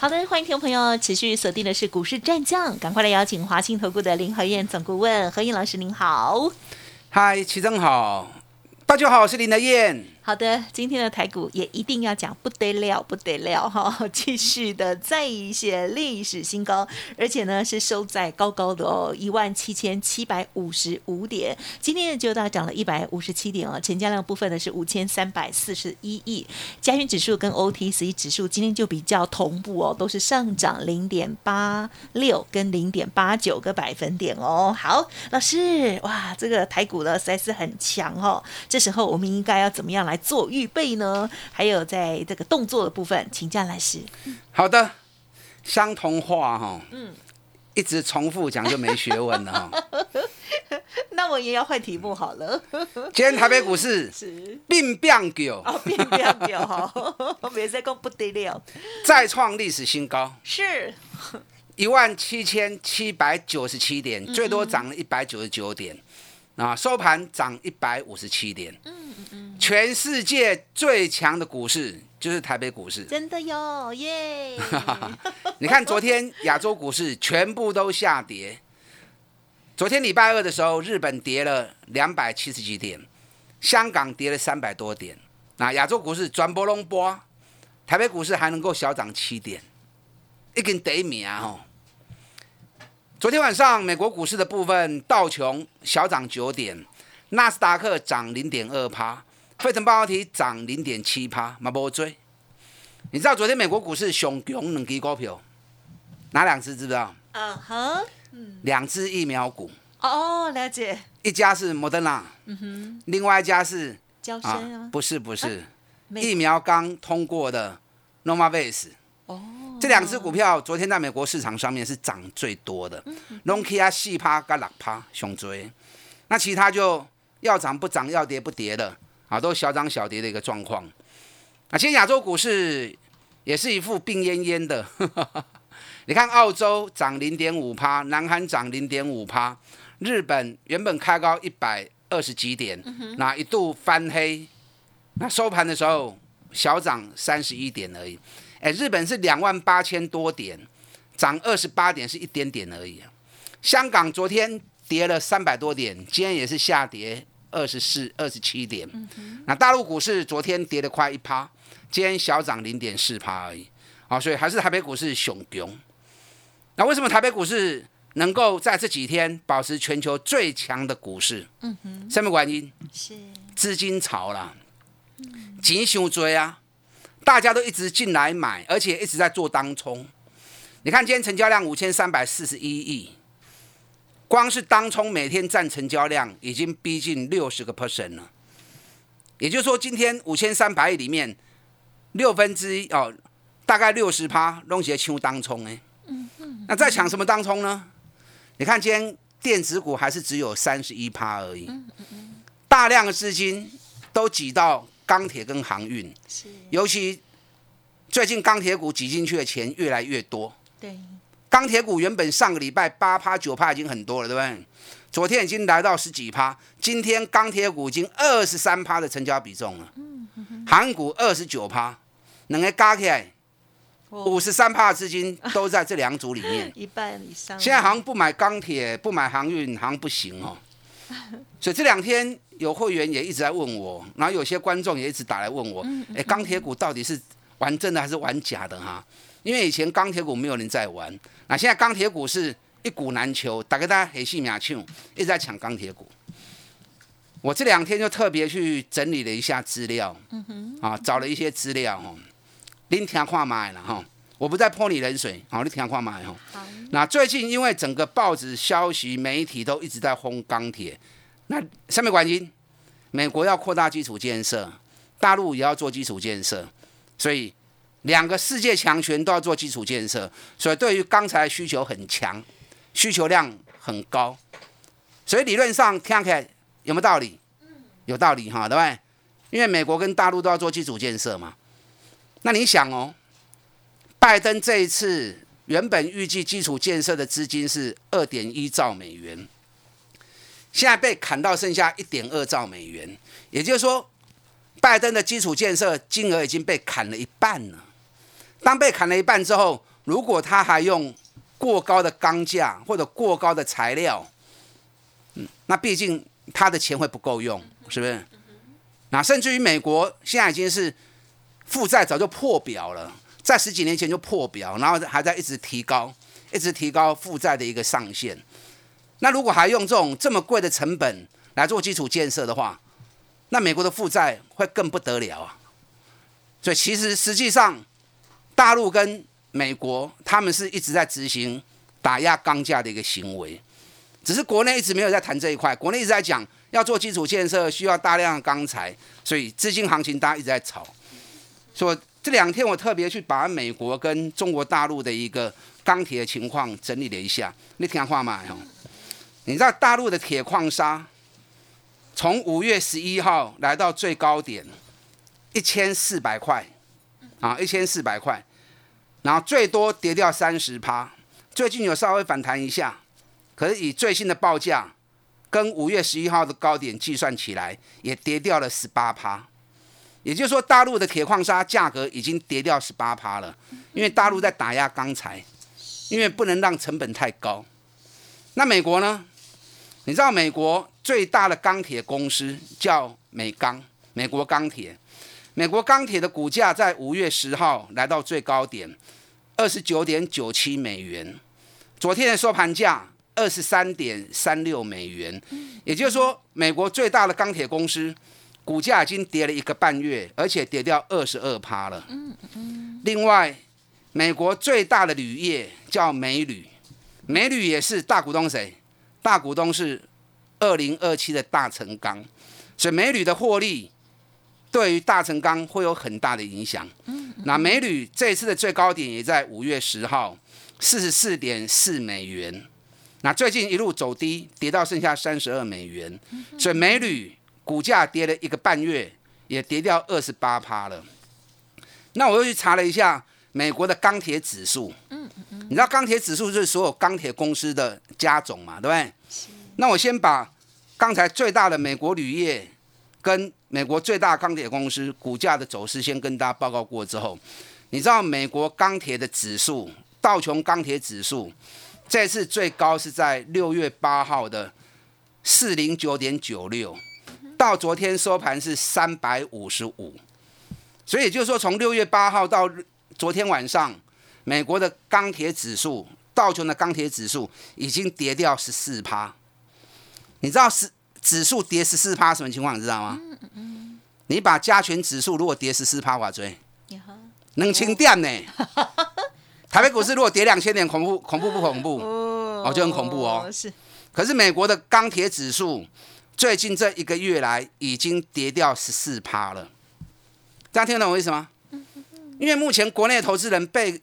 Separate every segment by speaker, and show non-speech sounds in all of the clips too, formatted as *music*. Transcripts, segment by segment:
Speaker 1: 好的，欢迎听众朋友持续锁定的是股市战将，赶快来邀请华信投顾的林和燕总顾问何燕老师，您好。
Speaker 2: 嗨，齐总好，大家好，我是林和燕。
Speaker 1: 好的，今天的台股也一定要讲不得了，不得了哈！*laughs* 继续的再写历史新高，而且呢是收在高高的哦，一万七千七百五十五点。今天就大涨了一百五十七点哦，成交量部分呢是五千三百四十一亿。加权指数跟 OTC 指数今天就比较同步哦，都是上涨零点八六跟零点八九个百分点哦。好，老师，哇，这个台股呢实在是很强哦。这时候我们应该要怎么样来？做预备呢？还有在这个动作的部分，请江老师。
Speaker 2: 好的，相同话哈，嗯，一直重复讲就没学问了哈。*laughs*
Speaker 1: 那我也要换题目好了。
Speaker 2: 今天台北股市 *laughs* 是并变狗
Speaker 1: 哦，并变狗哈，别再讲不得了，
Speaker 2: 再创历史新高，
Speaker 1: 是
Speaker 2: 一万七千七百九十七点，最多涨了一百九十九点。啊，收盘涨一百五十七点。全世界最强的股市就是台北股市。
Speaker 1: 真的哟，耶！*laughs*
Speaker 2: 你看昨天亚洲股市全部都下跌。昨天礼拜二的时候，日本跌了两百七十几点，香港跌了三百多点。那亚洲股市转波隆波，台北股市还能够小涨七点，一根得米啊！吼。昨天晚上美国股市的部分，道琼小涨九点，纳斯达克涨零点二趴，费城半导体涨零点七趴，马波追。你知道昨天美国股市熊熊两支股票，哪两只知不知道？嗯哼，两只疫苗股。
Speaker 1: 哦，了解。
Speaker 2: 一家是莫德纳，嗯哼，另外一家是
Speaker 1: 交生啊？
Speaker 2: 不是不是，疫苗刚通过的 Novavax。哦。这两只股票昨天在美国市场上面是涨最多的 l o n k i a 四趴跟六趴熊追，那其他就要涨不涨，要跌不跌的啊，都小涨小跌的一个状况。啊，今天亚洲股市也是一副病恹恹的，*laughs* 你看澳洲涨零点五趴，南韩涨零点五趴，日本原本开高一百二十几点，那一度翻黑，那收盘的时候小涨三十一点而已。哎，日本是两万八千多点，涨二十八点，是一点点而已。香港昨天跌了三百多点，今天也是下跌二十四、二十七点。那大陆股市昨天跌了快一趴，今天小涨零点四趴而已。好，所以还是台北股市熊熊。那为什么台北股市能够在这几天保持全球最强的股市？嗯哼，什么原因？是资金潮啦，钱想追啊。大家都一直进来买，而且一直在做当冲。你看今天成交量五千三百四十一亿，光是当冲每天占成交量已经逼近六十个 percent 了。也就是说，今天五千三百亿里面六分之一哦，大概六十趴弄些抢当冲哎。嗯嗯。那在抢什么当冲呢？你看今天电子股还是只有三十一趴而已。大量的资金都挤到。钢铁跟航运，是尤其最近钢铁股挤进去的钱越来越多。对，钢铁股原本上个礼拜八趴九趴已经很多了，对不对？昨天已经来到十几趴，今天钢铁股已经二十三趴的成交比重了。嗯航股二十九趴，两个加起来五十三趴的资金都在这两组里面，*laughs*
Speaker 1: 一半以上。
Speaker 2: 现在好像不买钢铁、不买航运，好像不行哦。所以这两天。有会员也一直在问我，然后有些观众也一直打来问我，哎，钢铁股到底是玩真的还是玩假的哈？因为以前钢铁股没有人在玩，那现在钢铁股是一股难求，大家大家黑戏秒抢，一直在抢钢铁股。我这两天就特别去整理了一下资料，啊，找了一些资料哈，您听看买了哈，我不再泼你冷水，好，你听看买哈。那最近因为整个报纸消息媒体都一直在轰钢铁。那下面关心，美国要扩大基础建设，大陆也要做基础建设，所以两个世界强权都要做基础建设，所以对于钢材需求很强，需求量很高，所以理论上听起来有没有道理？有道理哈，对不对？因为美国跟大陆都要做基础建设嘛。那你想哦，拜登这一次原本预计基础建设的资金是二点一兆美元，现在被砍到剩下一点二兆美元，也就是说，拜登的基础建设金额已经被砍了一半了。当被砍了一半之后，如果他还用过高的钢价或者过高的材料，嗯，那毕竟他的钱会不够用，是不是？那甚至于美国现在已经是负债早就破表了，在十几年前就破表，然后还在一直提高，一直提高负债的一个上限。那如果还用这种这么贵的成本来做基础建设的话，那美国的负债会更不得了啊！所以其实实际上。大陆跟美国，他们是一直在执行打压钢价的一个行为，只是国内一直没有在谈这一块。国内一直在讲要做基础建设，需要大量的钢材，所以资金行情大家一直在炒。所以这两天我特别去把美国跟中国大陆的一个钢铁的情况整理了一下。你听话吗？你知道大陆的铁矿砂从五月十一号来到最高点一千四百块啊，一千四百块。然后最多跌掉三十趴，最近有稍微反弹一下，可是以最新的报价跟五月十一号的高点计算起来，也跌掉了十八趴。也就是说，大陆的铁矿砂价格已经跌掉十八趴了，因为大陆在打压钢材，因为不能让成本太高。那美国呢？你知道美国最大的钢铁公司叫美钢，美国钢铁。美国钢铁的股价在五月十号来到最高点，二十九点九七美元。昨天的收盘价二十三点三六美元。也就是说，美国最大的钢铁公司股价已经跌了一个半月，而且跌掉二十二趴了。另外，美国最大的铝业叫美铝，美铝也是大股东谁？大股东是二零二七的大成钢，所以美铝的获利。对于大成钢会有很大的影响。那美铝这次的最高点也在五月十号，四十四点四美元。那最近一路走低，跌到剩下三十二美元。所以美铝股价跌了一个半月，也跌掉二十八趴了。那我又去查了一下美国的钢铁指数。嗯嗯你知道钢铁指数是所有钢铁公司的加总嘛？对不对？那我先把刚才最大的美国铝业。跟美国最大钢铁公司股价的走势先跟大家报告过之后，你知道美国钢铁的指数道琼钢铁指数这次最高是在六月八号的四零九点九六，到昨天收盘是三百五十五，所以就是说从六月八号到昨天晚上，美国的钢铁指数道琼的钢铁指数已经跌掉十四趴，你知道是？指数跌十四趴，什么情况你知道吗？你把加权指数如果跌十四趴，我追，能清点呢？台北股市如果跌两千点，恐怖恐怖不恐怖？哦，就很恐怖哦。是。可是美国的钢铁指数最近这一个月来已经跌掉十四趴了。大家听得懂我意思吗？因为目前国内投资人被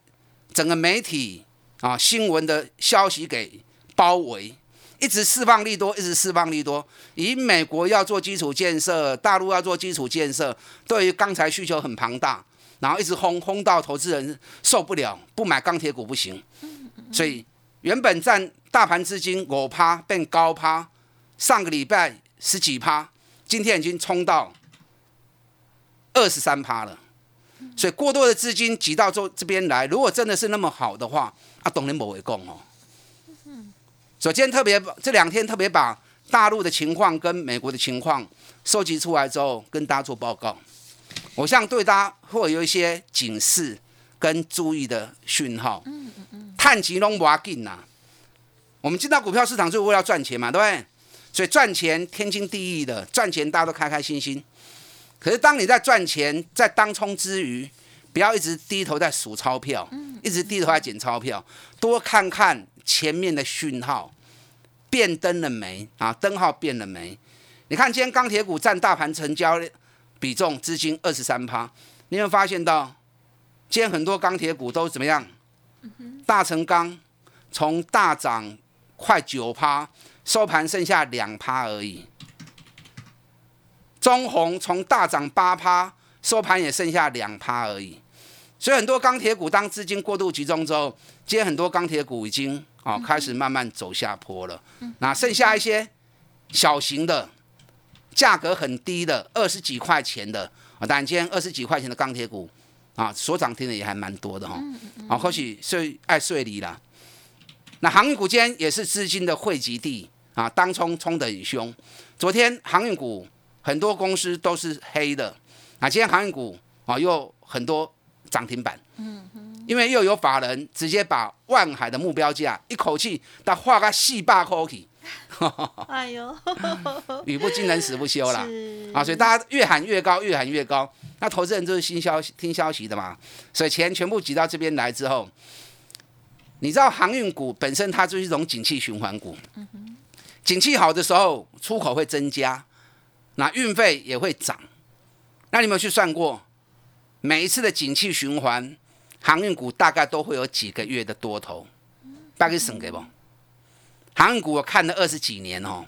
Speaker 2: 整个媒体啊新闻的消息给包围。一直释放利多，一直释放利多。以美国要做基础建设，大陆要做基础建设，对于钢材需求很庞大，然后一直轰轰到投资人受不了，不买钢铁股不行。所以原本占大盘资金五趴变高趴，上个礼拜十几趴，今天已经冲到二十三趴了。所以过多的资金挤到这这边来，如果真的是那么好的话，啊，董林某为共哦。首先，特别这两天特别把大陆的情况跟美国的情况收集出来之后，跟大家做报告。我想对大家会有一些警示跟注意的讯号。嗯嗯嗯。探吉隆瓦紧呐，我们进到股票市场就是为了赚钱嘛，对不对？所以赚钱天经地义的，赚钱大家都开开心心。可是当你在赚钱、在当冲之余，不要一直低头在数钞票，一直低头在捡钞票，多看看前面的讯号。变灯了没啊？灯号变了没？你看今天钢铁股占大盘成交比重资金二十三趴，你有发现到今天很多钢铁股都怎么样？大成钢从大涨快九趴，收盘剩下两趴而已。中红从大涨八趴，收盘也剩下两趴而已。所以很多钢铁股当资金过度集中之后，今天很多钢铁股已经啊开始慢慢走下坡了。那剩下一些小型的，价格很低的二十几块钱的啊，当然今天二十几块钱的钢铁股啊，所涨停的也还蛮多的哈。啊，或许税爱税离啦。那航运股今天也是资金的汇集地啊，当冲冲得很凶。昨天航运股很多公司都是黑的，啊，今天航运股啊又很多涨停板。嗯因为又有法人直接把万海的目标价一口气他画个四百块去。*laughs*
Speaker 1: 哎呦，*laughs*
Speaker 2: 语不惊人死不休啦。啊，所以大家越喊越高，越喊越高。那投资人就是新消息、听消息的嘛，所以钱全部挤到这边来之后，你知道航运股本身它就是一种景气循环股。景气好的时候，出口会增加，那运费也会涨。那你有没有去算过，每一次的景气循环，航运股大概都会有几个月的多头？大概省给不？航运股我看了二十几年哦，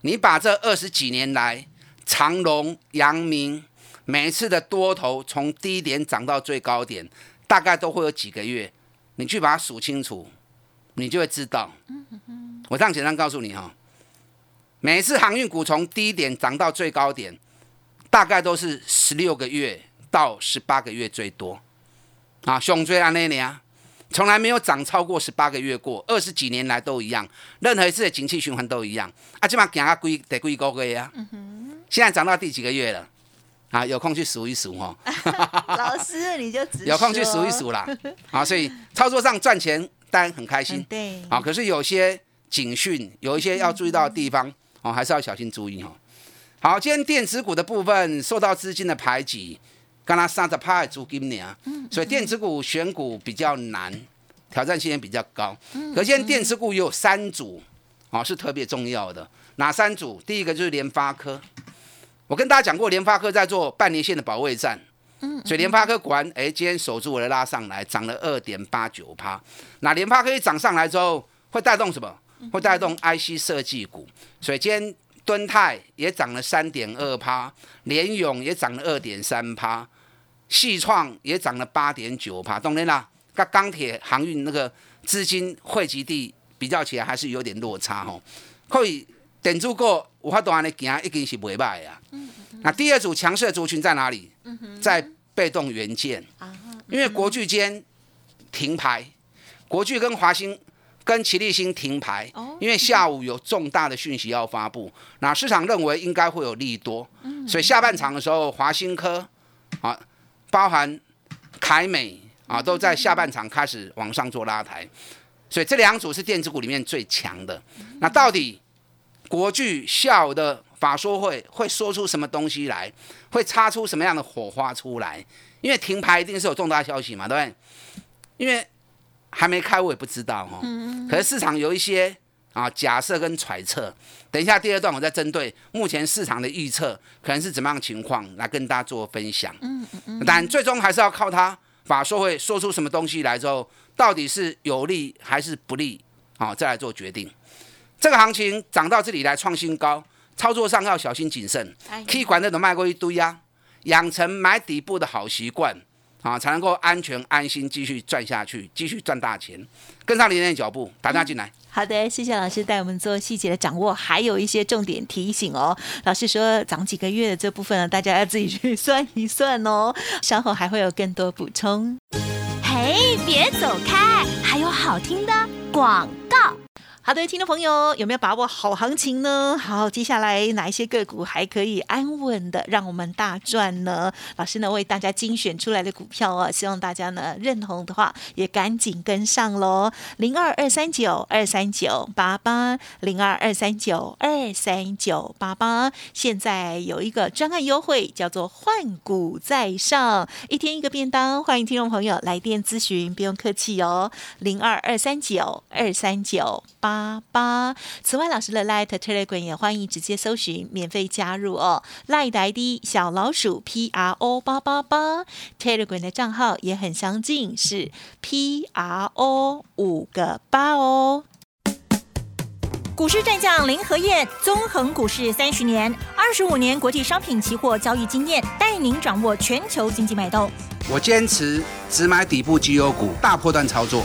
Speaker 2: 你把这二十几年来长隆、阳明每一次的多头从低点涨到最高点，大概都会有几个月，你去把它数清楚，你就会知道。我这样简单告诉你哈。每一次航运股从低点涨到最高点，大概都是十六个月到十八个月最多，啊，熊追啊那年啊，从来没有涨超过十八个月过，二十几年来都一样，任何一次的景气循环都一样。啊，起码行啊几得几个月啊，现在涨到第几个月了？啊，有空去数一数哦。*laughs*
Speaker 1: 老师你就
Speaker 2: 有空去数一数啦。啊，所以操作上赚钱当然很开心，
Speaker 1: 对，
Speaker 2: 啊，可是有些警讯，有一些要注意到的地方。哦，还是要小心注意哦。好，今天电子股的部分受到资金的排挤，刚刚三十趴租金呢，所以电子股选股比较难，挑战性也比较高。可见电子股有三组，哦，是特别重要的。哪三组？第一个就是联发科，我跟大家讲过，联发科在做半年线的保卫战，所以联发科果然，哎，今天守住我的拉上来，涨了二点八九趴。那联发科一涨上来之后，会带动什么？会带动 IC 设计股，所以今天敦泰也涨了三点二趴，联勇也涨了二点三趴，细创也涨了八点九趴。当然啦，跟钢铁航运那个资金汇集地比较起来，还是有点落差哦。可以顶住过五花多安的行，已经是袂歹啊。那第二组强势的族群在哪里？在被动元件因为国巨间停牌，国巨跟华兴。跟齐立新停牌，因为下午有重大的讯息要发布，那市场认为应该会有利多，所以下半场的时候，华新科啊，包含凯美啊，都在下半场开始往上做拉抬，所以这两组是电子股里面最强的。那到底国巨下午的法说会会说出什么东西来，会擦出什么样的火花出来？因为停牌一定是有重大消息嘛，对不对？因为还没开，我也不知道哈。可是市场有一些啊假设跟揣测，等一下第二段我再针对目前市场的预测，可能是怎么样情况来跟大家做分享。嗯嗯嗯。但最终还是要靠他法说会说出什么东西来之后，到底是有利还是不利，好再来做决定。这个行情涨到这里来创新高，操作上要小心谨慎。可以管那种卖过一堆呀，养成买底部的好习惯。啊，才能够安全安心继续赚下去，继续赚大钱，跟上林的脚步，打电话进来。
Speaker 1: 好的，谢谢老师带我们做细节的掌握，还有一些重点提醒哦。老师说涨几个月的这部分呢，大家要自己去 *laughs* 算一算哦。稍后还会有更多补充。嘿，别走开，还有好听的广告。好的，听众朋友，有没有把握好行情呢？好，接下来哪一些个股还可以安稳的让我们大赚呢？老师呢为大家精选出来的股票啊，希望大家呢认同的话，也赶紧跟上喽。零二二三九二三九八八，零二二三九二三九八八，现在有一个专案优惠，叫做换股在上，一天一个便当，欢迎听众朋友来电咨询，不用客气哦。零二二三九二三九八。八八。此外，老师的 Light Telegram 也欢迎直接搜寻免费加入哦。Light ID 小老鼠 P R O 八八八，Telegram 的账号也很相近，是 P R O 五个八哦。
Speaker 3: 股市战将林和燕，纵横股市三十年，二十五年国际商品期货交易经验，带您掌握全球经济脉动。
Speaker 2: 我坚持只买底部绩优股，大波段操作。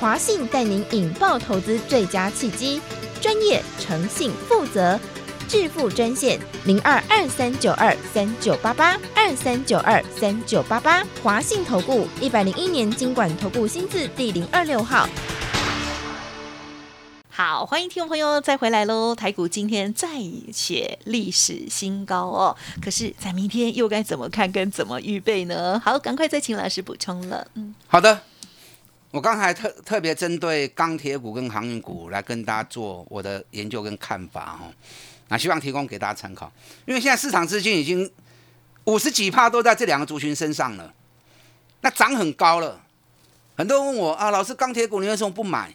Speaker 4: 华信带您引爆投资最佳契机，专业、诚信、负责，致富专线零二二三九二三九八八二三九二三九八八，华信投顾一百零一年经管投顾新字第零二六号。
Speaker 1: 好，欢迎听众朋友再回来喽！台股今天再写历史新高哦，可是，在明天又该怎么看跟怎么预备呢？好，赶快再请老师补充了。
Speaker 2: 嗯，好的，我刚才特特别针对钢铁股跟航运股来跟大家做我的研究跟看法哦，那希望提供给大家参考。因为现在市场资金已经五十几趴都在这两个族群身上了，那涨很高了。很多人问我啊，老师，钢铁股你为什么不买？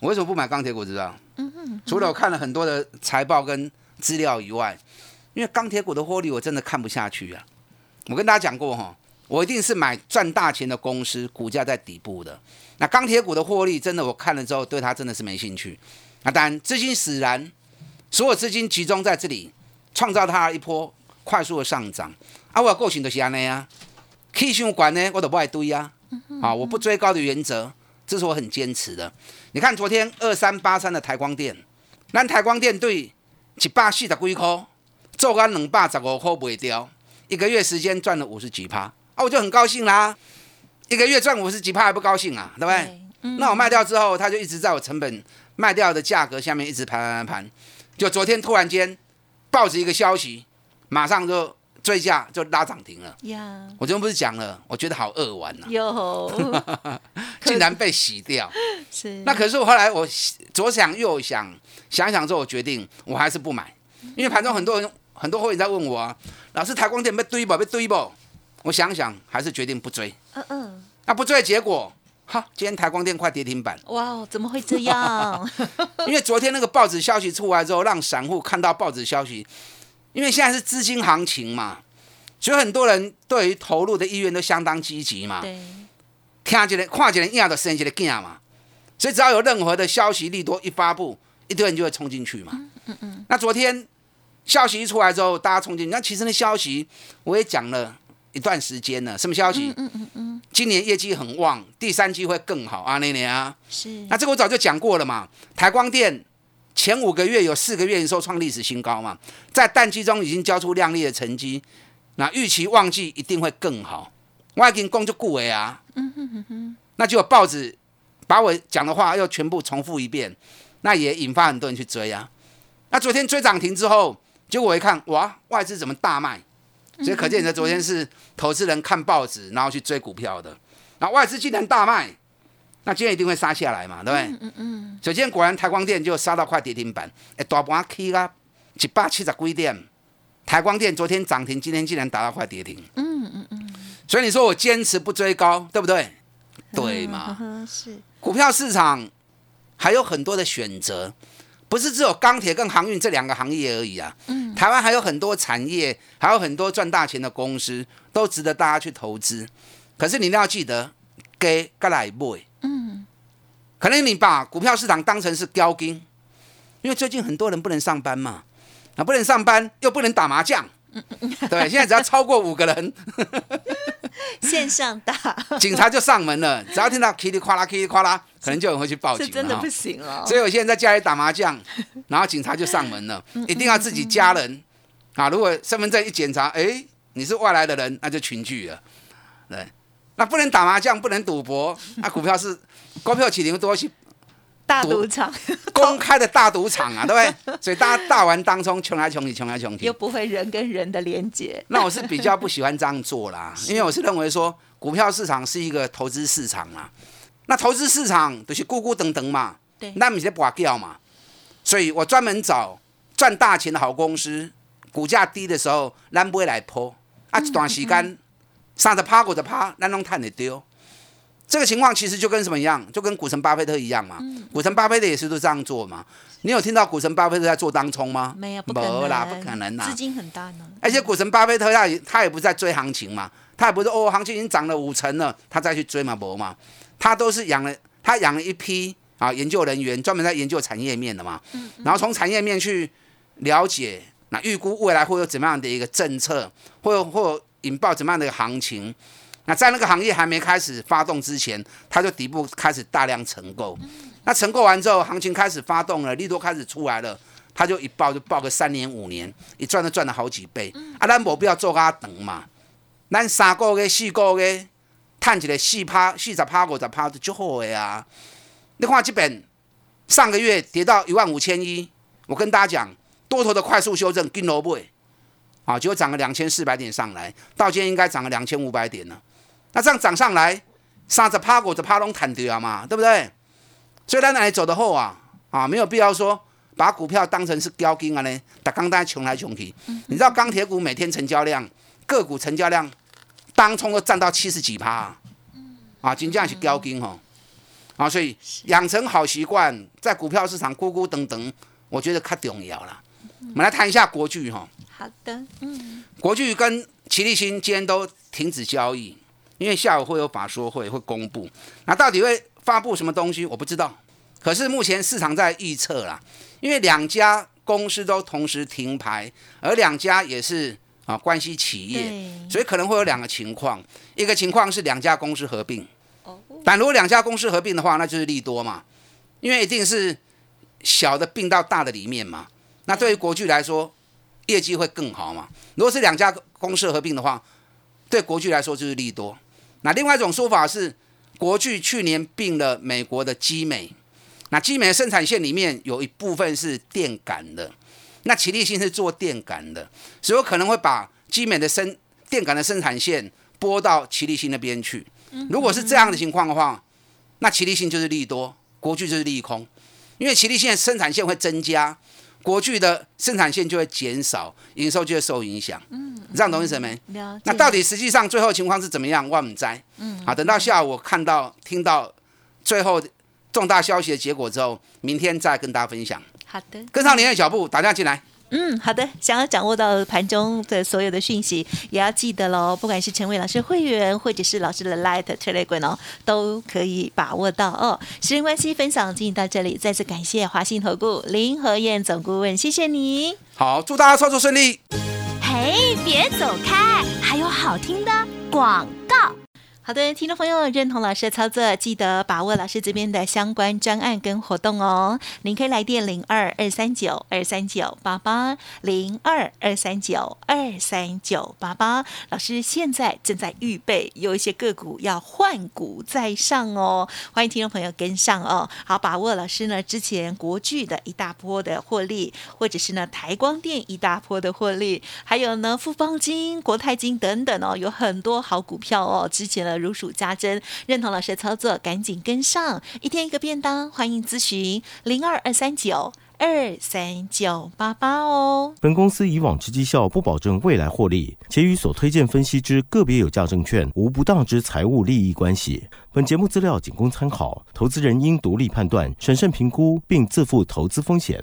Speaker 2: 我为什么不买钢铁股？知道？嗯嗯。除了我看了很多的财报跟资料以外，因为钢铁股的获利我真的看不下去啊。我跟大家讲过哈，我一定是买赚大钱的公司，股价在底部的。那钢铁股的获利真的我看了之后，对它真的是没兴趣。那当然资金使然，所有资金集中在这里，创造它一波快速的上涨。啊，我个性就是安尼啊，气象管呢我都不爱堆啊。啊，我不追高的原则。这是我很坚持的。你看昨天二三八三的台光电，那台光电对一百四十几块，做干两百十五块卖掉，一个月时间赚了五十几趴啊，我就很高兴啦。一个月赚五十几趴还不高兴啊，对不对？那我卖掉之后，它就一直在我成本卖掉的价格下面一直盘盘盘，就昨天突然间抱着一个消息，马上就。追价就拉涨停了呀！我昨天不是讲了，我觉得好恶玩呐，有，*laughs* 竟然被洗掉。*laughs* 是，那可是我后来我左想右想，想想之后我决定我还是不买，因为盘中很多人很多会员在问我啊，老师台光电被堆不被堆不？我想想还是决定不追。嗯嗯，那不追的结果，哈，今天台光电快跌停板。
Speaker 1: 哇，怎么会这样？*laughs*
Speaker 2: 因为昨天那个报纸消息出来之后，让散户看到报纸消息。因为现在是资金行情嘛，所以很多人对于投入的意愿都相当积极嘛。对，听起来、看起来，压的升起来劲嘛。所以只要有任何的消息利多一发布，一堆人就会冲进去嘛。嗯嗯嗯。那昨天消息一出来之后，大家冲进。那其实那消息我也讲了一段时间了。什么消息？嗯嗯嗯。今年业绩很旺，第三季会更好啊，那年啊。是。那这个我早就讲过了嘛，台光电。前五个月有四个月营收创历史新高嘛，在淡季中已经交出亮丽的成绩，那预期旺季一定会更好。我已经讲就顾伟啊，嗯哼哼哼，那就有报纸把我讲的话又全部重复一遍，那也引发很多人去追啊。那昨天追涨停之后，结果我一看，哇，外资怎么大卖？所以可见的昨天是投资人看报纸然后去追股票的，那外资竟然大卖。那今天一定会杀下来嘛，对不对？嗯嗯嗯。首先果然台光电就杀到快跌停板，哎，大盘起啊，一百七十几点，台光电昨天涨停，今天竟然达到快跌停。嗯嗯嗯。所以你说我坚持不追高，对不对？对嘛？是。股票市场还有很多的选择，不是只有钢铁跟航运这两个行业而已啊。嗯。台湾还有很多产业，还有很多赚大钱的公司，都值得大家去投资。可是你一定要记得，给该来买。嗯，可能你把股票市场当成是标金，因为最近很多人不能上班嘛，啊，不能上班又不能打麻将，对，现在只要超过五个人，*laughs*
Speaker 1: 线上大，*laughs*
Speaker 2: 警察就上门了。只要听到噼里啪啦、噼里啪啦，可能就有人会去报警。
Speaker 1: 真的不行了。
Speaker 2: 所以我现在在家里打麻将，然后警察就上门了，一定要自己家人啊。如果身份证一检查，哎，你是外来的人，那就群聚了，对。那不能打麻将，不能赌博。那股票是股票起零多是
Speaker 1: 大赌场，*laughs*
Speaker 2: 公开的大赌场啊，对不对？*laughs* 所以大家大玩当中，穷来穷去，穷来穷去，
Speaker 1: 又不会人跟人的连接。
Speaker 2: 那我是比较不喜欢这样做啦，*laughs* 因为我是认为说，股票市场是一个投资市场嘛。那投资市场就是咕咕等等嘛，对，那你在拔掉嘛。所以我专门找赚大钱的好公司，股价低的时候，咱不会来抛啊，一段时间三十趴五十趴，咱拢赚得丢。这个情况其实就跟什么一样，就跟股神巴菲特一样嘛。嗯股神巴菲特也是都这样做嘛。你有听到股神巴菲特在做当冲吗？
Speaker 1: 没有，不可能
Speaker 2: 啦，不可能啦，
Speaker 1: 资金很大呢。
Speaker 2: 而且股神巴菲特他也他也不在追行情嘛，他也不是哦，行情已经涨了五成了，他再去追嘛，不嘛。他都是养了他养了一批啊研究人员，专门在研究产业面的嘛。嗯然后从产业面去了解，那预估未来会有怎么样的一个政策，会或引爆怎么样的一个行情。那在那个行业还没开始发动之前，它就底部开始大量承购。那承购完之后，行情开始发动了，利多开始出来了，它就一报就报个三年五年，一赚就赚了好几倍。啊，咱无必要做它等嘛，咱三个月四个月，赚一个四趴、四十趴、五十趴就好的啊。你看这本上个月跌到一万五千一，我跟大家讲，多头的快速修正，金萝卜，啊，结果涨了两千四百点上来，到今天应该涨了两千五百点了。那这样涨上来，三十趴、五十趴拢弹掉嘛，对不对？所以咱哪里走的后啊？啊，没有必要说把股票当成是标金啊呢，打钢单穷来穷去。你知道钢铁股每天成交量，个股成交量当冲都占到七十几趴，啊，真正是标金哦。啊，所以养成好习惯，在股票市场咕咕等等，我觉得较重要了。我们来谈一下国巨哈。
Speaker 1: 好的，嗯，
Speaker 2: 国巨跟齐立新今天都停止交易。因为下午会有法说会会公布，那到底会发布什么东西，我不知道。可是目前市场在预测啦，因为两家公司都同时停牌，而两家也是啊关系企业，所以可能会有两个情况。一个情况是两家公司合并，但如果两家公司合并的话，那就是利多嘛，因为一定是小的并到大的里面嘛。那对于国巨来说，业绩会更好嘛。如果是两家公司合并的话，对国巨来说就是利多。那另外一种说法是，国巨去年并了美国的基美，那基美的生产线里面有一部分是电感的，那奇力新是做电感的，所以有可能会把基美的生电感的生产线拨到奇力新那边去。如果是这样的情况的话，那奇力新就是利多，国巨就是利空，因为奇力新的生产线会增加。国巨的生产线就会减少，营收就会受影响。嗯，这样懂意思没？那到底实际上最后情况是怎么样？万灾。嗯，好，等到下午看到、听到最后重大消息的结果之后，明天再跟大家分享。
Speaker 1: 好的，
Speaker 2: 跟上您的脚步，打电话进来。
Speaker 1: 嗯，好的。想要掌握到盘中的所有的讯息，也要记得喽。不管是成为老师会员，或者是老师的 Light Telegram 哦，都可以把握到哦。时间关系，分享进行到这里，再次感谢华信投顾林和燕总顾问，谢谢你。
Speaker 2: 好，祝大家操作顺利。
Speaker 3: 嘿，别走开，还有好听的广告。
Speaker 1: 好的，听众朋友，认同老师的操作，记得把握老师这边的相关专案跟活动哦。您可以来电零二二三九二三九八八零二二三九二三九八八。老师现在正在预备，有一些个股要换股在上哦，欢迎听众朋友跟上哦。好，把握老师呢之前国巨的一大波的获利，或者是呢台光电一大波的获利，还有呢富邦金、国泰金等等哦，有很多好股票哦，之前呢。如数家珍，认同老师的操作，赶紧跟上。一天一个便当，欢迎咨询零二二三九二三九八八哦。
Speaker 5: 本公司以往之绩效不保证未来获利，且与所推荐分析之个别有价证券无不当之财务利益关系。本节目资料仅供参考，投资人应独立判断、审慎评估，并自负投资风险。